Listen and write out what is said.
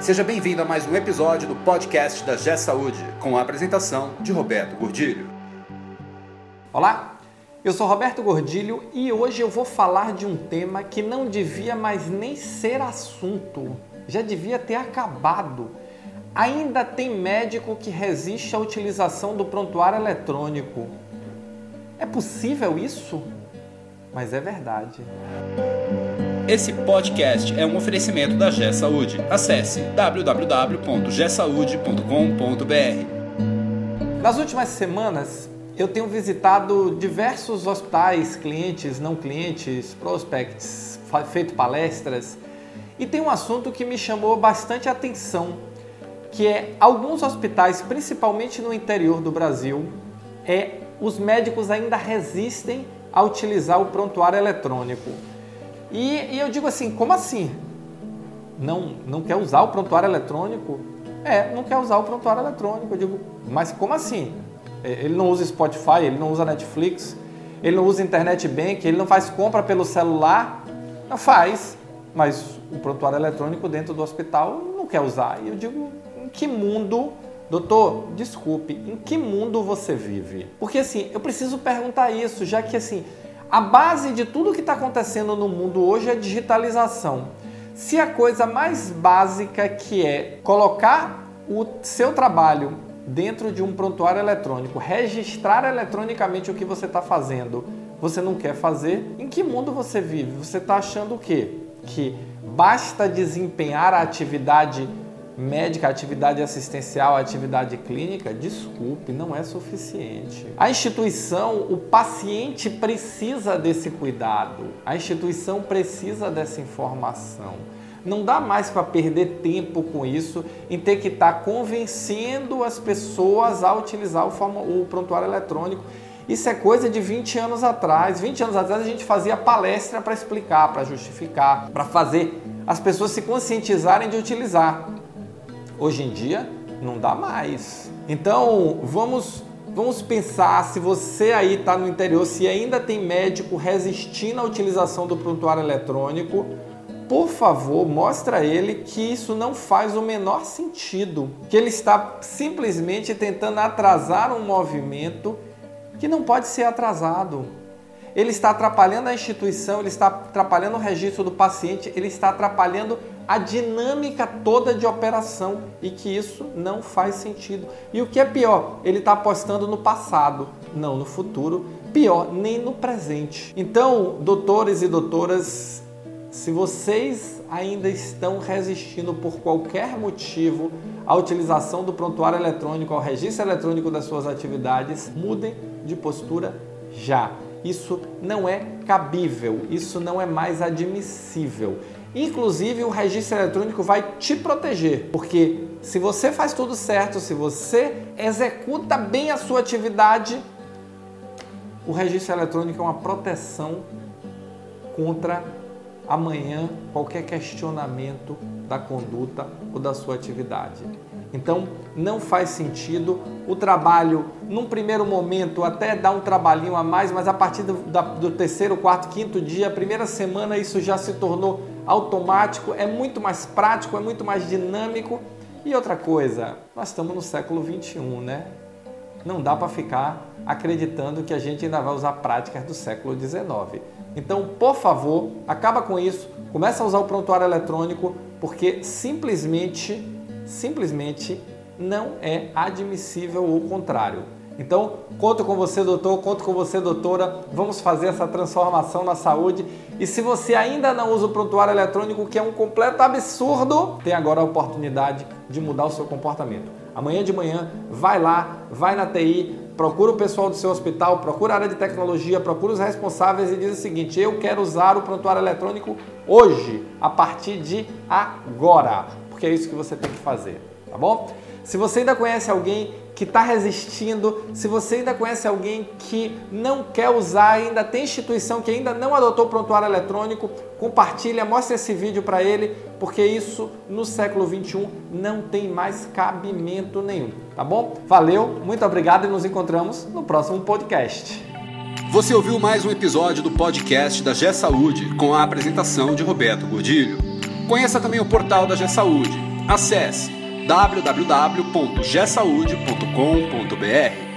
Seja bem-vindo a mais um episódio do podcast da G Saúde, com a apresentação de Roberto Gordilho. Olá, eu sou Roberto Gordilho e hoje eu vou falar de um tema que não devia mais nem ser assunto, já devia ter acabado. Ainda tem médico que resiste à utilização do prontuário eletrônico. É possível isso? Mas é verdade. Esse podcast é um oferecimento da G Saúde. Acesse www.gsaude.com.br. Nas últimas semanas, eu tenho visitado diversos hospitais, clientes, não clientes, prospects, feito palestras, e tem um assunto que me chamou bastante atenção, que é alguns hospitais, principalmente no interior do Brasil, é os médicos ainda resistem a utilizar o prontuário eletrônico. E, e, eu digo assim, como assim? Não, não quer usar o prontuário eletrônico? É, não quer usar o prontuário eletrônico. Eu digo, mas como assim? É, ele não usa Spotify, ele não usa Netflix, ele não usa Internet Bank, ele não faz compra pelo celular? Não faz, mas o prontuário eletrônico dentro do hospital não quer usar. E eu digo, em que mundo Doutor, desculpe, em que mundo você vive? Porque assim, eu preciso perguntar isso, já que assim, a base de tudo que está acontecendo no mundo hoje é digitalização. Se a coisa mais básica que é colocar o seu trabalho dentro de um prontuário eletrônico, registrar eletronicamente o que você está fazendo, você não quer fazer, em que mundo você vive? Você está achando o quê? Que basta desempenhar a atividade médica, atividade assistencial, atividade clínica, desculpe, não é suficiente. A instituição, o paciente precisa desse cuidado, a instituição precisa dessa informação. Não dá mais para perder tempo com isso em ter que estar tá convencendo as pessoas a utilizar o, o prontuário eletrônico. Isso é coisa de 20 anos atrás. 20 anos atrás a gente fazia palestra para explicar, para justificar, para fazer as pessoas se conscientizarem de utilizar. Hoje em dia não dá mais. Então vamos vamos pensar se você aí está no interior, se ainda tem médico resistindo à utilização do prontuário eletrônico, por favor, mostre a ele que isso não faz o menor sentido, que ele está simplesmente tentando atrasar um movimento que não pode ser atrasado. Ele está atrapalhando a instituição, ele está atrapalhando o registro do paciente, ele está atrapalhando a dinâmica toda de operação e que isso não faz sentido. E o que é pior, ele está apostando no passado, não no futuro, pior, nem no presente. Então, doutores e doutoras, se vocês ainda estão resistindo por qualquer motivo à utilização do prontuário eletrônico, ao registro eletrônico das suas atividades, mudem de postura já. Isso não é cabível, isso não é mais admissível. Inclusive, o registro eletrônico vai te proteger, porque se você faz tudo certo, se você executa bem a sua atividade, o registro eletrônico é uma proteção contra amanhã qualquer questionamento da conduta ou da sua atividade. Então não faz sentido o trabalho, num primeiro momento, até dar um trabalhinho a mais, mas a partir do, da, do terceiro, quarto, quinto dia, primeira semana, isso já se tornou automático, é muito mais prático, é muito mais dinâmico. E outra coisa, nós estamos no século 21, né? Não dá para ficar acreditando que a gente ainda vai usar práticas do século 19. Então, por favor, acaba com isso, começa a usar o prontuário eletrônico, porque simplesmente simplesmente não é admissível o contrário. Então, conto com você, doutor, conto com você, doutora. Vamos fazer essa transformação na saúde. E se você ainda não usa o prontuário eletrônico, que é um completo absurdo, tem agora a oportunidade de mudar o seu comportamento. Amanhã de manhã, vai lá, vai na TI, procura o pessoal do seu hospital, procura a área de tecnologia, procura os responsáveis e diz o seguinte: eu quero usar o prontuário eletrônico hoje, a partir de agora porque é isso que você tem que fazer, tá bom? Se você ainda conhece alguém que está resistindo, se você ainda conhece alguém que não quer usar, ainda tem instituição que ainda não adotou o prontuário eletrônico, compartilha, mostre esse vídeo para ele, porque isso no século 21 não tem mais cabimento nenhum, tá bom? Valeu, muito obrigado e nos encontramos no próximo podcast. Você ouviu mais um episódio do podcast da G Saúde com a apresentação de Roberto Gordilho. Conheça também o portal da G Saúde. Acesse www.gesaude.com.br